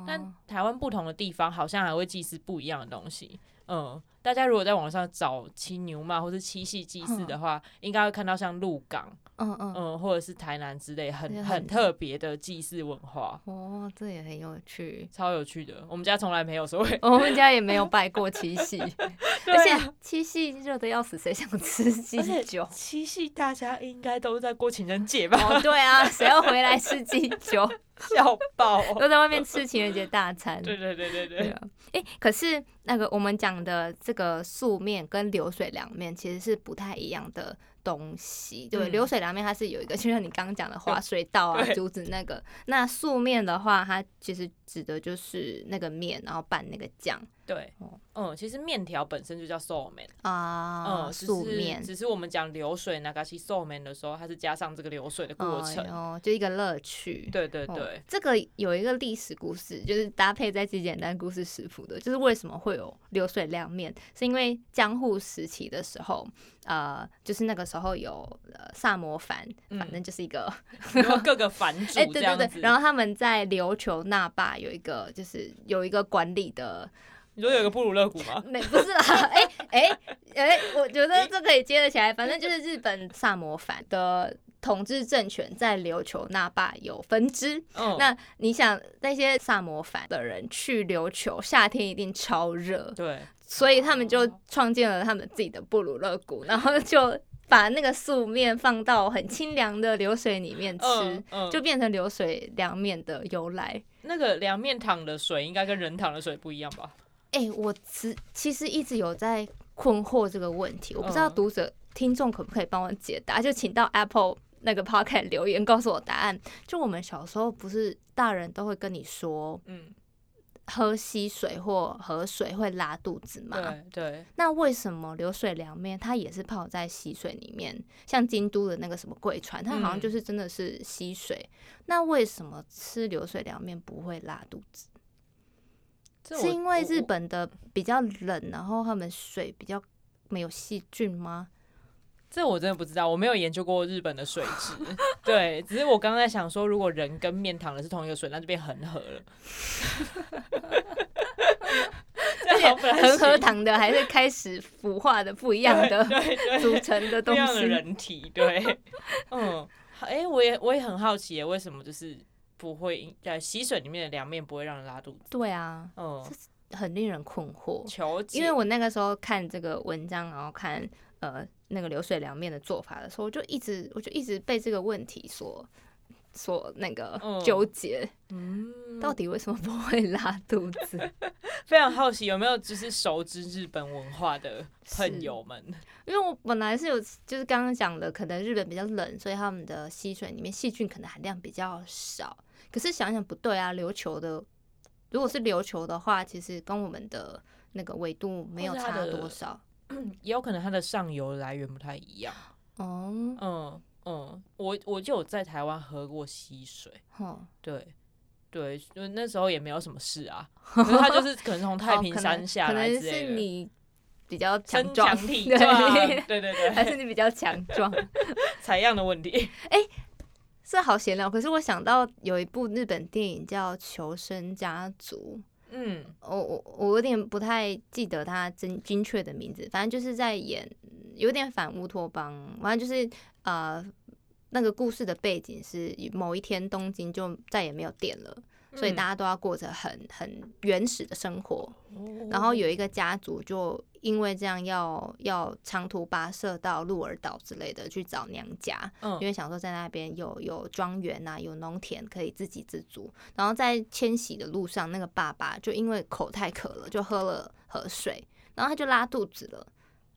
但台湾不同的地方好像还会祭祀不一样的东西，嗯，大家如果在网上找七牛嘛，或是七夕祭祀的话，应该会看到像鹿港。嗯嗯嗯，或者是台南之类很很特别的祭祀文化哦，这也很有趣，超有趣的。我们家从来没有所谓，我们家也没有拜过七夕，<laughs> 而且七夕热的要死，谁想吃鸡酒？七夕大家应该都在过情人节吧？对啊，谁要回来吃鸡酒？<laughs> 笑爆！都在外面吃情人节大餐。<laughs> 对对对对对。哎，可是那个我们讲的这个素面跟流水凉面其实是不太一样的。东西。对流水凉面它是有一个，就像你刚刚讲的滑 <laughs> 水道啊、竹子那个。那素面的话，它其实指的就是那个面，然后拌那个酱。对，嗯，其实面条本身就叫素面啊，嗯，素面，只是我们讲流水那个是素面的时候，它是加上这个流水的过程，哦，就一个乐趣。对对对，这个有一个历史故事，就是搭配在最简单故事食谱的，就是为什么会有流水凉面，是因为江户时期的时候，呃，就是那个时候有呃萨摩藩，反正就是一个 <laughs> 各个藩主对对对，然后他们在琉球那霸坝有一个就是有一个管理的。你说有个布鲁勒谷吗？<laughs> 没，不是啦。哎哎哎，我觉得这可以接得起来。反正就是日本萨摩藩的统治政权在琉球那霸有分支。那你想那些萨摩藩的人去琉球，夏天一定超热。对。所以他们就创建了他们自己的布鲁勒谷，然后就把那个素面放到很清凉的流水里面吃，就变成流水凉面的由来。那个凉面躺的水应该跟人躺的水不一样吧？哎，我其其实一直有在困惑这个问题，我不知道读者听众可不可以帮我解答，就请到 Apple 那个 Podcast 留言告诉我答案。就我们小时候不是大人都会跟你说，嗯，喝溪水或河水会拉肚子吗？对对。那为什么流水凉面它也是泡在溪水里面？像京都的那个什么贵川，它好像就是真的是溪水。那为什么吃流水凉面不会拉肚子？是因为日本的比较冷，然后他们水比较没有细菌吗？这我真的不知道，我没有研究过日本的水质。对，只是我刚刚在想说，如果人跟面躺的是同一个水，那就变恒河了。<laughs> 恒河躺的还是开始腐化的不一样的组成的东西，人体对。嗯，哎，我也我也很好奇，为什么就是。不会在溪水里面的凉面不会让人拉肚子。对啊，嗯，很令人困惑。求因为我那个时候看这个文章，然后看呃那个流水凉面的做法的时候，我就一直我就一直被这个问题所所那个纠结。嗯，到底为什么不会拉肚子？<laughs> 非常好奇，有没有就是熟知日本文化的朋友们？<laughs> 因为我本来是有，就是刚刚讲的，可能日本比较冷，所以他们的溪水里面细菌可能含量比较少。可是想想不对啊，琉球的如果是琉球的话，其实跟我们的那个纬度没有差多少，<clears throat> 也有可能它的上游来源不太一样。哦，嗯嗯，我我就有在台湾喝过溪水，对对，就那时候也没有什么事啊，<laughs> 他就是可能从太平山下来之类的。是你比较强壮，<laughs> 对。对对对，<laughs> 还是你比较强壮，采样的问题。哎。是好闲聊，可是我想到有一部日本电影叫《求生家族》，嗯，我我我有点不太记得他真精确的名字，反正就是在演有点反乌托邦，反正就是呃那个故事的背景是某一天东京就再也没有电了。所以大家都要过着很很原始的生活，然后有一个家族就因为这样要要长途跋涉到鹿儿岛之类的去找娘家，因为想说在那边有有庄园啊，有农田可以自给自足。然后在迁徙的路上，那个爸爸就因为口太渴了，就喝了河水，然后他就拉肚子了。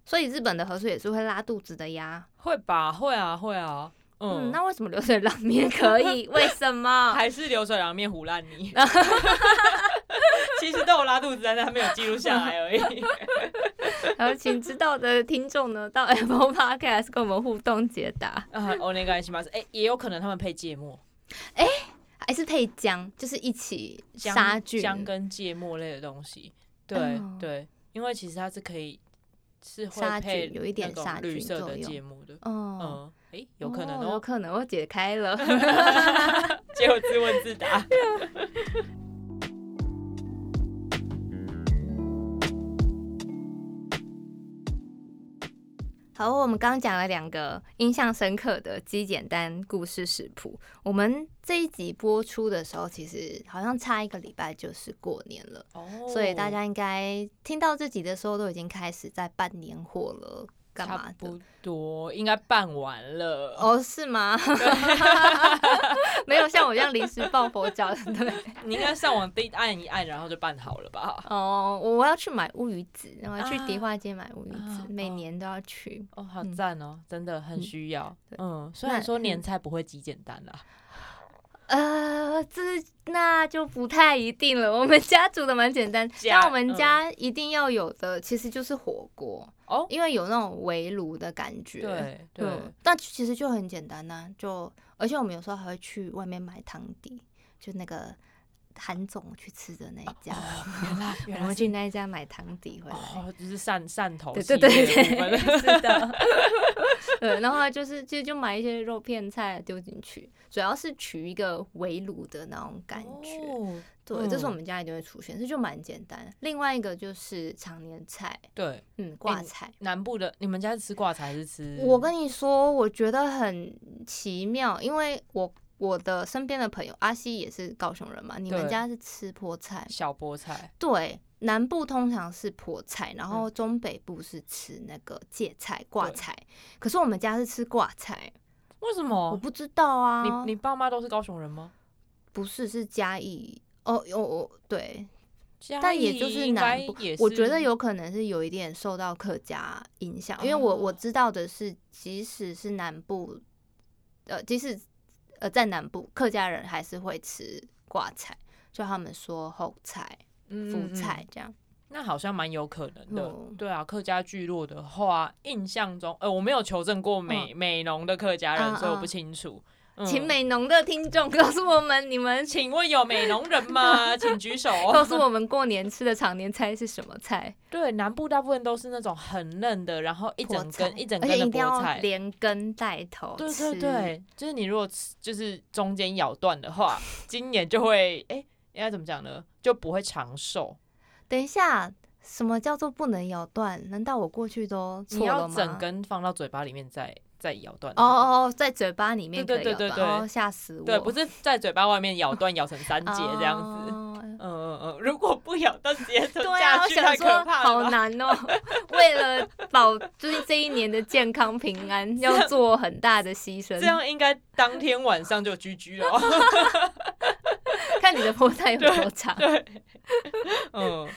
所以日本的河水也是会拉肚子的呀？会吧？会啊，会啊。嗯，那为什么流水凉面可以？为什么？<laughs> 还是流水凉面糊烂你？<laughs> 其实都有拉肚子，但是他没有记录下来而已。<laughs> 然后，请知道的听众呢，到 Apple Podcast 跟我们互动解答。啊，我那个起码是，哎，也有可能他们配芥末，哎，还是配姜，就是一起杀菌，姜跟芥末类的东西。对对，因为其实它是可以是会配有一点杀绿色的芥末的。嗯。哎，有可能哦，有可能我解开了，<laughs> 结果自问自答。<laughs> 好，我们刚刚讲了两个印象深刻的极简单故事食谱。我们这一集播出的时候，其实好像差一个礼拜就是过年了，哦，所以大家应该听到这集的时候，都已经开始在办年货了。差不多应该办完了哦，是吗？<laughs> 没有像我这样临时抱佛脚的，<laughs> 对。你应该上网滴按一按，然后就办好了吧？哦，我要去买乌鱼子，然后去迪化街买乌鱼子，每年都要去。哦，好赞哦，真的很需要。嗯，虽然说年菜不会极简单啦。呃，这那就不太一定了。我们家煮的蛮简单，但我们家一定要有的其实就是火锅哦，因为有那种围炉的感觉。对对，但其实就很简单呐，就而且我们有时候还会去外面买汤底，就那个韩总去吃的那一家。<laughs> 我们去那一家买汤底回来。哦，就是汕汕头。对对对对，<laughs> 是的。<laughs> 对，然后就是其实就买一些肉片菜丢进去，主要是取一个围炉的那种感觉。对，这是我们家一定会出现，这就蛮简单。另外一个就是常年菜。对，嗯，挂菜。南部的，你们家是吃挂菜还是吃？我跟你说，我觉得很奇妙，因为我。我的身边的朋友阿西也是高雄人嘛？你们家是吃菠菜？小菠菜。对，南部通常是菠菜，然后中北部是吃那个芥菜挂菜。可是我们家是吃挂菜，为什么？我不知道啊。你你爸妈都是高雄人吗？不是，是嘉义。哦，有对，但也就是南部。我觉得有可能是有一点受到客家影响，因为我我知道的是，即使是南部，呃，即使。呃，在南部客家人还是会吃挂菜，就他们说后菜、副菜这样。那好像蛮有可能的。对啊，客家聚落的话，印象中，呃，我没有求证过美美浓的客家人，所以我不清楚。请美农的听众告诉我们，你们请问有美农人吗？<laughs> 请举手，告诉我们过年吃的常年菜是什么菜？对，南部大部分都是那种很嫩的，然后一整根一整根的菠菜，连根带头。对对对，就是你如果吃，就是中间咬断的话，<laughs> 今年就会哎，应该怎么讲呢？就不会长寿。等一下，什么叫做不能咬断？难道我过去都错了吗？整根放到嘴巴里面再。再咬断哦哦哦，在嘴巴里面对对对对，吓死我！对，不是在嘴巴外面咬断，咬成三节这样子。嗯嗯嗯，如果不咬到直接吞下去，太可怕了。好难哦，<laughs> 为了保就是这一年的健康平安，要做很大的牺牲。这样应该当天晚上就居居了。<laughs> 看你的菠菜有多长。<laughs> 对，嗯。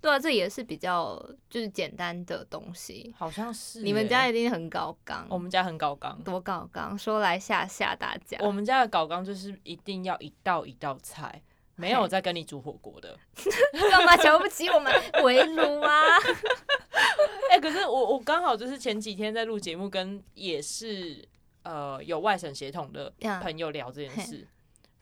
对啊，这也是比较就是简单的东西，好像是。你们家一定很高纲，我们家很高纲，多高纲？说来吓吓大家。我们家的高纲就是一定要一道一道菜，没有在跟你煮火锅的。<laughs> 干嘛瞧不起我们围炉啊？<laughs> 哎，可是我我刚好就是前几天在录节目，跟也是呃有外省血统的朋友聊这件事，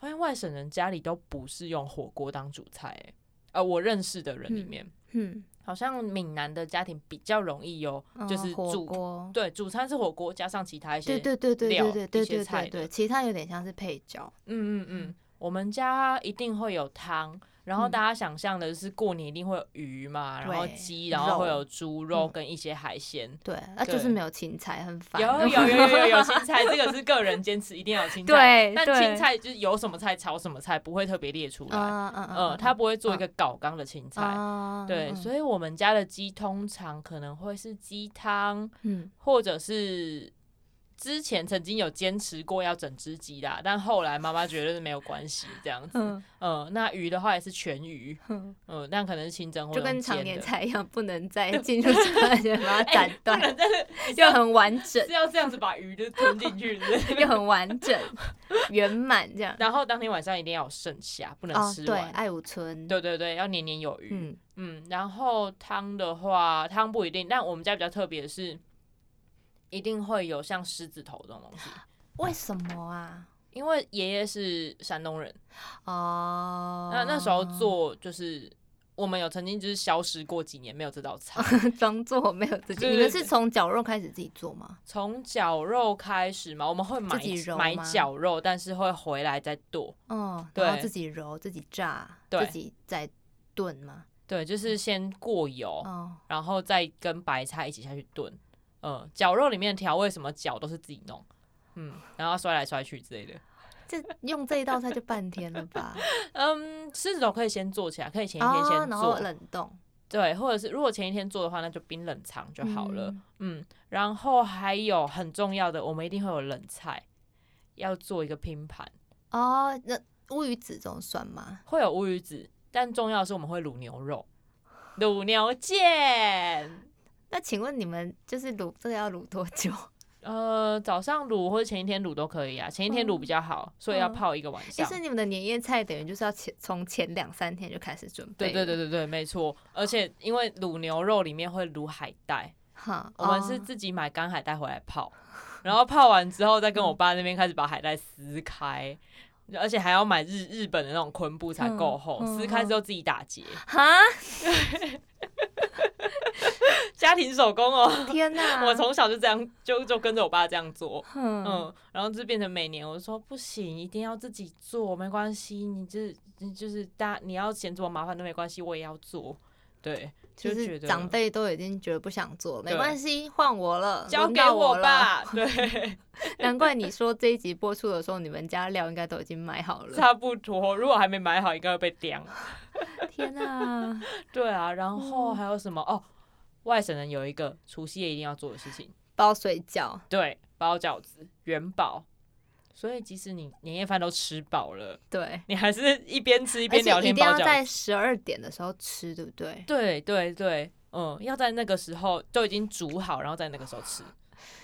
发现外省人家里都不是用火锅当主菜，哎。呃，我认识的人里面，嗯，好像闽南的家庭比较容易有，就是煮锅，对，主餐是火锅，加上其他一些对对对对对对对对对，其他有点像是配角。嗯嗯嗯，我们家一定会有汤。然后大家想象的是过年一定会有鱼嘛，然后鸡，然后会有猪肉跟一些海鲜。对，那就是没有青菜，很烦。有 <laughs> 有有有有青菜，这个是个人坚持，一定要有青菜。对，但青菜就是有什么菜炒什么菜，不会特别列出来。嗯嗯嗯。他不会做一个搞缸的青菜。对，所以我们家的鸡通常可能会是鸡汤，嗯，或者是。之前曾经有坚持过要整只鸡啦，但后来妈妈觉得是没有关系这样子。嗯，那鱼的话也是全鱼。嗯，但可能是清蒸或就跟常年菜一样，不能再 <laughs> 进入之前把它斩断，<laughs> 就很完整。是要这样子把鱼就吞进去，<laughs> 又很完整圆满这样。然后当天晚上一定要有剩下，不能吃完。对，爱五村。对对对，要年年有余。嗯嗯，然后汤的话，汤不一定，但我们家比较特别的是。一定会有像狮子头这种东西，<gasps> 为什么啊？因为爷爷是山东人哦。那那时候做就是我们有曾经就是消失过几年没有这道菜，<laughs> 装作没有自己。你们是从绞肉开始自己做吗？从绞肉开始嘛，我们会买买绞肉，但是会回来再剁。哦，然后自己揉、自己炸、自己再炖吗？对，就是先过油，然后再跟白菜一起下去炖。嗯，绞肉里面的调味什么绞都是自己弄，嗯，然后摔来摔去之类的。这用这一道菜就半天了吧？<laughs> 嗯，狮子头可以先做起来，可以前一天先做冷冻。对，或者是如果前一天做的话，那就冰冷藏就好了。嗯，然后还有很重要的，我们一定会有冷菜，要做一个拼盘。哦，那乌鱼子这种算吗？会有乌鱼子，但重要的是我们会卤牛肉，卤牛腱。那请问你们就是卤这个要卤多久？<laughs> 呃，早上卤或者前一天卤都可以啊。前一天卤比较好，所以要泡一个晚上。其实你们的年夜菜等于就是要前从前两三天就开始准备。对对对对对，没错。而且因为卤牛肉里面会卤海带，哈，我们是自己买干海带回来泡，然后泡完之后再跟我爸那边开始把海带撕开。而且还要买日日本的那种昆布才够厚，撕开之后自己打结。哈，<laughs> <laughs> 家庭手工哦！天哪，<laughs> 我从小就这样，就就跟着我爸这样做。嗯，然后就变成每年我说不行，一定要自己做，没关系，你就是就是大你要嫌我麻烦都没关系，我也要做。对，就是长辈都已经觉得不想做，没关系，换我了，交给我吧。对，<laughs> 难怪你说这一集播出的时候，你们家料应该都已经买好了。差不多，如果还没买好，应该会被刁。<laughs> 天哪！对啊，然后还有什么？哦，外省人有一个除夕夜一定要做的事情，包水饺。对，包饺子，元宝。所以，即使你年夜饭都吃饱了，对你还是一边吃一边聊天。一定要在十二点的时候吃，对不对？对对对，嗯，要在那个时候就已经煮好，然后在那个时候吃。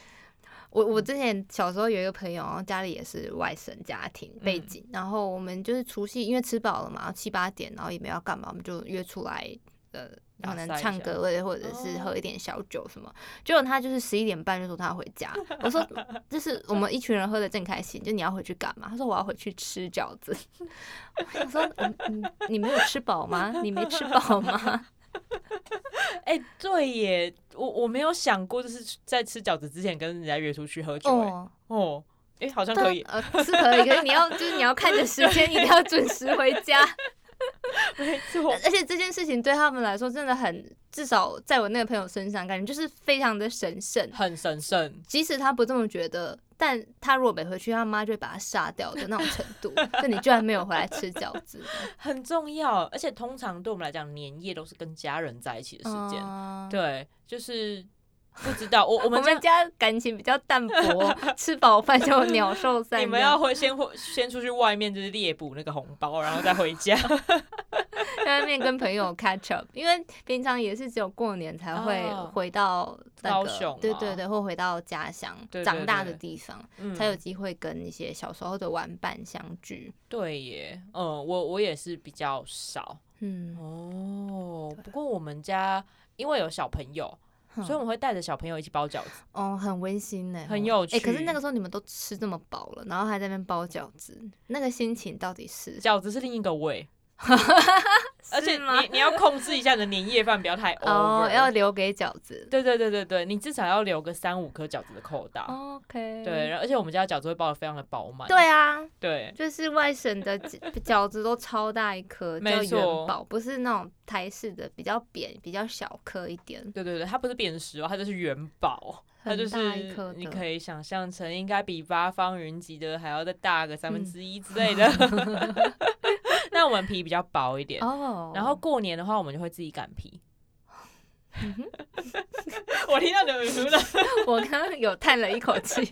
<laughs> 我我之前小时候有一个朋友，然后家里也是外省家庭背景，然后我们就是除夕因为吃饱了嘛，七八点，然后也没要干嘛，我们就约出来，呃。可能唱歌或者或者是喝一点小酒什么，结果他就是十一点半就说他要回家。我说 <laughs> 就是我们一群人喝的正开心，就你要回去干嘛？他说我要回去吃饺子。<laughs> 我说你你没有吃饱吗？你没吃饱吗？<laughs> 哎，对耶，我我没有想过就是在吃饺子之前跟人家约出去喝酒。哦哦，哎，好像可以，呃，是可以，可是你要就是你要看着时间，一定要准时回家。<laughs> 没错，<laughs> 而且这件事情对他们来说真的很，至少在我那个朋友身上，感觉就是非常的神圣，很神圣。即使他不这么觉得，但他如果没回去，他妈就会把他杀掉的那种程度。就你居然没有回来吃饺子，<laughs> 很重要。而且通常对我们来讲，年夜都是跟家人在一起的时间。对，就是。不知道我我们家感情比较淡薄，<laughs> 吃饱饭就鸟兽散。你们要会先会先出去外面就是猎捕那个红包，然后再回家，<laughs> 在外面跟朋友 catch up。因为平常也是只有过年才会回到高雄，对对对，或回到家乡长大的地方，才有机会跟一些小时候的玩伴相聚。对耶，嗯，我我也是比较少，嗯哦，不过我们家因为有小朋友。所以我们会带着小朋友一起包饺子，哦，很温馨呢，很有趣。哎，可是那个时候你们都吃这么饱了，然后还在那边包饺子，那个心情到底是？饺子是另一个味。<laughs> 而且你你要控制一下你的年夜饭不要太 over，要留给饺子。对对对对对，你至少要留个三五颗饺子的口袋。OK。对，而且我们家饺子会包的非常的饱满。对啊，对，就是外省的饺 <laughs> 子都超大一颗，叫元宝，不是那种台式的比较扁、比较小颗一点。对对对，它不是扁食哦，它就是元宝，它就是你可以想象成应该比八方云集的还要再大个三分之一之类的。<laughs> 那我们皮比较薄一点，然后过年的话，我们就会自己擀皮。<laughs> 我听到你们说了，<laughs> 我刚刚有叹了一口气。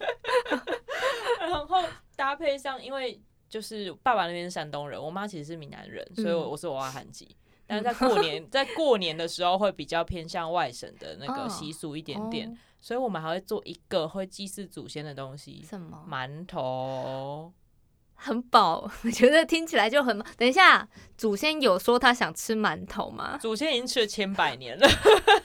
<laughs> 然后搭配上，因为就是爸爸那边是山东人，我妈其实是闽南人，所以我是我阿韩籍。但是在过年，在过年的时候会比较偏向外省的那个习俗一点点，所以我们还会做一个会祭祀祖先的东西，什么？馒头。很饱，我 <laughs> 觉得听起来就很。等一下，祖先有说他想吃馒头吗？祖先已经吃了千百年了。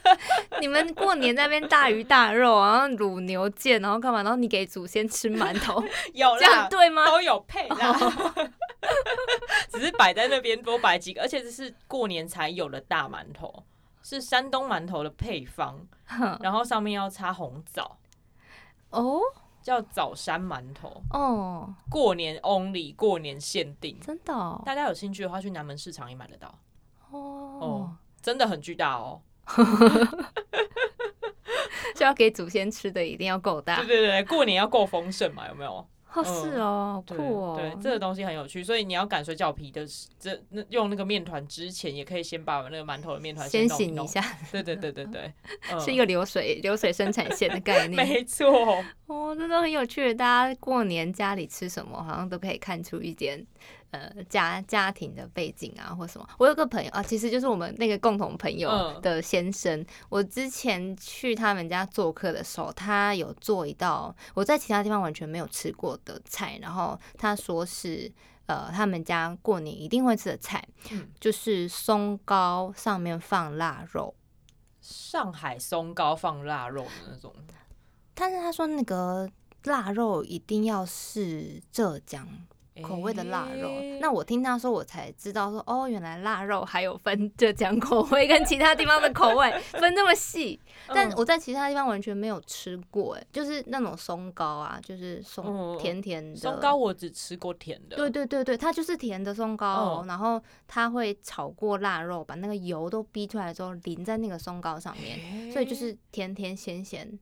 <laughs> 你们过年那边大鱼大肉，然后卤牛腱，然后干嘛？然后你给祖先吃馒头，<laughs> 有这样对吗？都有配啦，只是摆在那边多摆几个，而且这是过年才有的大馒头，是山东馒头的配方，然后上面要插红枣。哦。叫早山馒头哦，过年 only，过年限定，真的，大家有兴趣的话去南门市场也买得到。哦，哦，真的很巨大哦，<laughs> 就要给祖先吃的一定要够大，对对对，过年要够丰盛嘛，有没有？哦，是哦，酷哦，对，这个东西很有趣，所以你要擀水饺皮的，这那用那个面团之前，也可以先把那个馒头的面团先醒一下，对对对对对，<laughs> 是一个流水流水生产线的概 <laughs> 念，没错，哦，真的很有趣，大家过年家里吃什么，好像都可以看出一点。呃，家家庭的背景啊，或什么，我有个朋友啊，其实就是我们那个共同朋友的先生。我之前去他们家做客的时候，他有做一道我在其他地方完全没有吃过的菜，然后他说是呃他们家过年一定会吃的菜，就是松糕上面放腊肉，上海松糕放腊肉的那种。但是他说那个腊肉一定要是浙江。口味的腊肉。那我听他说，我才知道说，哦，原来腊肉还有分浙江口味跟其他地方的口味 <laughs> 分这么细。但我在其他地方完全没有吃过，哎，就是那种松糕啊，就是松甜甜的松糕，我只吃过甜的。对对对对，它就是甜的松糕，然后它会炒过腊肉，把那个油都逼出来之后淋在那个松糕上面，所以就是甜甜咸咸。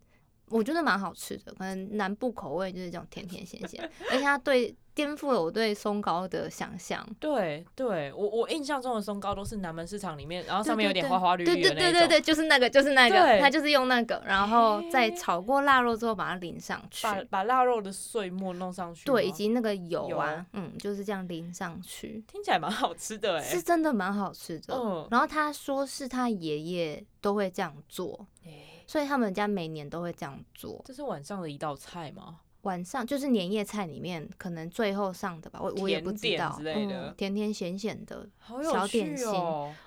我觉得蛮好吃的，可能南部口味就是这种甜甜咸咸，<laughs> 而且它对颠覆了我对松糕的想象。对，对我我印象中的松糕都是南门市场里面，然后上面有点花花绿绿的对对对就是那个，就是那个，它就是用那个，然后再炒过腊肉之后把它淋上去，把把腊肉的碎末弄上去，对，以及那个油啊，嗯，就是这样淋上去，听起来蛮好吃的哎，是真的蛮好吃的。嗯，然后他说是他爷爷都会这样做。所以他们家每年都会这样做。这是晚上的一道菜吗？晚上就是年夜菜里面可能最后上的吧，我我也不知道。嗯，甜甜咸咸的小点心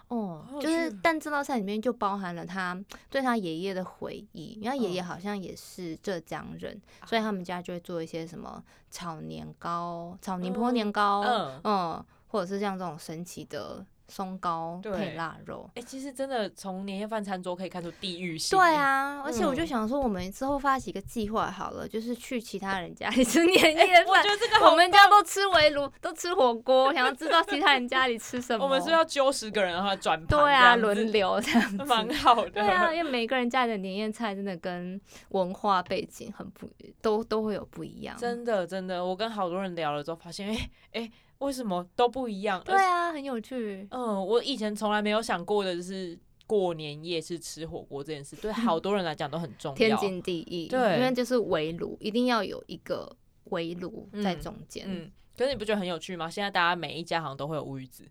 哦，就是，但这道菜里面就包含了他对他爷爷的回忆。因为爷爷好像也是浙江人，所以他们家就会做一些什么炒年糕、炒宁波年糕，嗯，或者是像这种神奇的。松糕配腊肉，哎，其实真的从年夜饭餐桌可以看出地域性。对啊，而且我就想说，我们之后发起一个计划好了，就是去其他人家里吃年夜饭。我觉得这个我们家都吃围炉，都吃火锅，<laughs> 想要知道其他人家里吃什么。我们是要揪十个人然后转盘，对啊，轮流这样子，蛮好的。对啊，因为每个人家里的年夜菜真的跟文化背景很不，都都会有不一样。真的，真的，我跟好多人聊了之后发现，哎哎。为什么都不一样？对啊，很有趣。嗯，我以前从来没有想过的是过年夜是吃火锅这件事，对 <laughs> 好多人来讲都很重要，天经地义。对，因为就是围炉，一定要有一个围炉在中间。嗯，可是你不觉得很有趣吗？现在大家每一家好像都会有乌鱼子。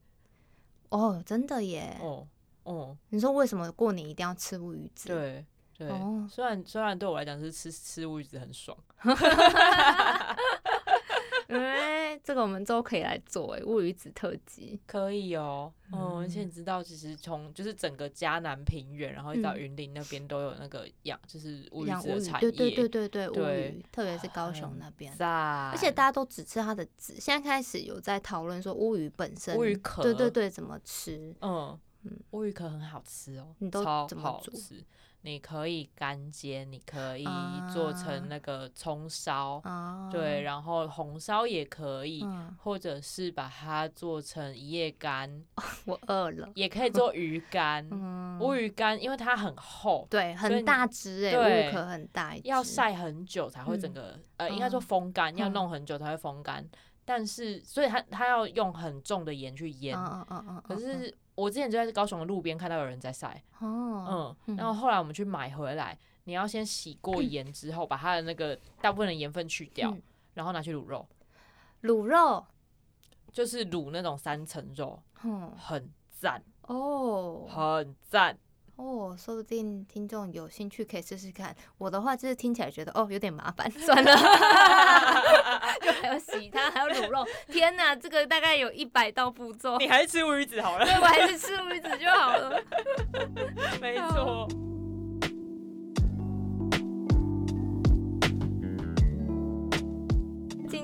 哦，真的耶。哦哦，你说为什么过年一定要吃乌鱼子？对对。虽然虽然对我来讲是吃吃乌鱼子很爽。哎，<laughs> <laughs> 这个我们都可以来做哎，乌鱼子特辑可以哦。嗯，而且你知道，其实从就是整个嘉南平原，然后一直到云林那边都有那个养，就是乌鱼子的产业。对对对对对，乌鱼，特别是高雄那边。而且大家都只吃它的籽，现在开始有在讨论说乌鱼本身，乌鱼壳，对对对，怎么吃？嗯嗯，乌鱼壳很好吃哦，你都怎么煮？你可以干煎，你可以做成那个葱烧，对，然后红烧也可以，或者是把它做成一夜干。我饿了。也可以做鱼干，乌鱼干，因为它很厚，对，很大只哎，乌壳很大，要晒很久才会整个，呃，应该说风干，要弄很久才会风干。但是，所以它它要用很重的盐去腌，可是。我之前就在高雄的路边看到有人在晒，哦，嗯，然后后来我们去买回来，你要先洗过盐之后，把它的那个大部分的盐分去掉，然后拿去卤肉，卤肉就是卤那种三层肉，嗯，很赞哦，很赞。哦，说不定听众有兴趣可以试试看。我的话就是听起来觉得哦有点麻烦，<laughs> 算了，<laughs> 就还要洗它，还要卤肉。天哪，这个大概有一百道步骤。你还是吃乌鱼子好了。对，我还是吃乌鱼子就好了。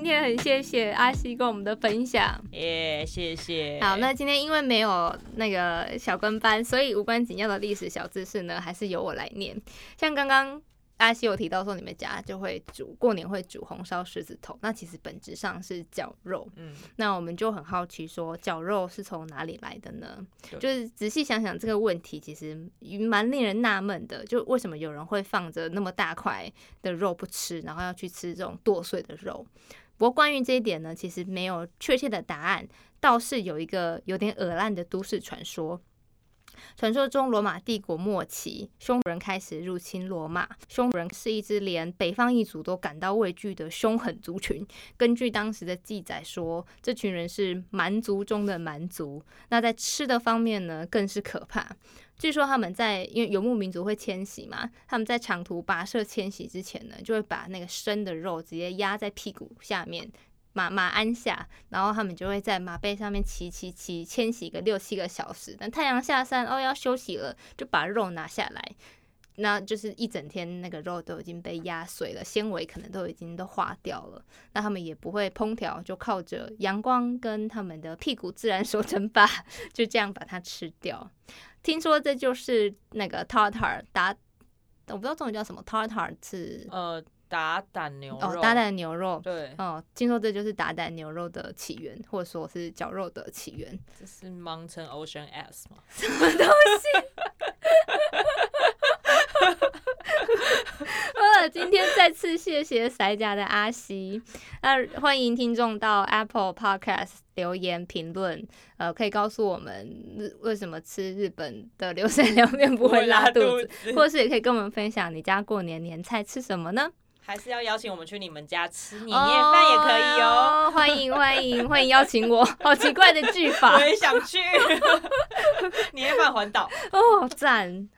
天很谢谢阿西跟我们的分享，耶，谢谢。好，那今天因为没有那个小跟班，所以无关紧要的历史小知识呢，还是由我来念。像刚刚阿西有提到说，你们家就会煮过年会煮红烧狮子头，那其实本质上是绞肉。嗯，那我们就很好奇说，绞肉是从哪里来的呢？就是仔细想想这个问题，其实蛮令人纳闷的。就为什么有人会放着那么大块的肉不吃，然后要去吃这种剁碎的肉？不过关于这一点呢，其实没有确切的答案，倒是有一个有点恶烂的都市传说。传说中，罗马帝国末期，匈奴人开始入侵罗马。匈奴人是一支连北方一族都感到畏惧的凶狠族群。根据当时的记载说，这群人是蛮族中的蛮族。那在吃的方面呢，更是可怕。据说他们在因为游牧民族会迁徙嘛，他们在长途跋涉迁徙之前呢，就会把那个生的肉直接压在屁股下面马马鞍下，然后他们就会在马背上面骑骑骑迁徙个六七个小时。等太阳下山哦要休息了，就把肉拿下来，那就是一整天那个肉都已经被压碎了，纤维可能都已经都化掉了。那他们也不会烹调，就靠着阳光跟他们的屁股自然熟成法，就这样把它吃掉。听说这就是那个 tartar 打，我不知道中文叫什么 tartar 是呃打胆牛肉，打胆牛肉对，哦，听说这就是打胆牛肉的起源，或者说是绞肉的起源。这是 Mountain Ocean S 吗？什么东西？<laughs> <laughs> 呃，今天再次谢谢塞家的阿西，那欢迎听众到 Apple Podcast 留言评论，呃，可以告诉我们为什么吃日本的流水 <laughs> 凉面不会拉肚子，或是也可以跟我们分享你家过年年菜吃什么呢？还是要邀请我们去你们家吃年夜饭也可以哦，欢迎欢迎欢迎邀请我，<laughs> 好奇怪的句法，我也想去 <laughs> 年夜饭环岛哦，赞！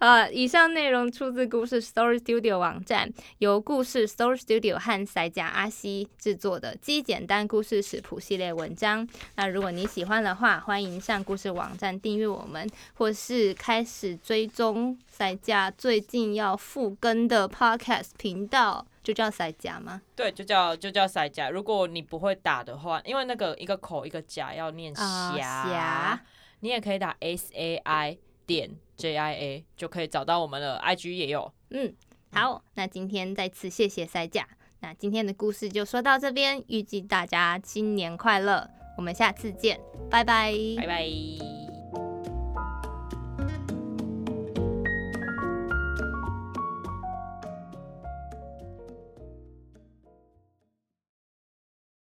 呃，以上内容出自故事 Story Studio 网站，由故事 Story Studio 和塞甲阿西制作的极简单故事食谱系列文章。那如果你喜欢的话，欢迎上故事网站订阅我们，或是开始追踪塞甲最近要复更的 Podcast 频道。就叫塞甲吗？对，就叫就叫塞甲。如果你不会打的话，因为那个一个口一个甲要念霞，你也可以打 S A I 点 J I A 就可以找到我们了 I G 也有。嗯，好，那今天再次谢谢塞甲。那今天的故事就说到这边，预计大家新年快乐，我们下次见，拜拜，拜拜。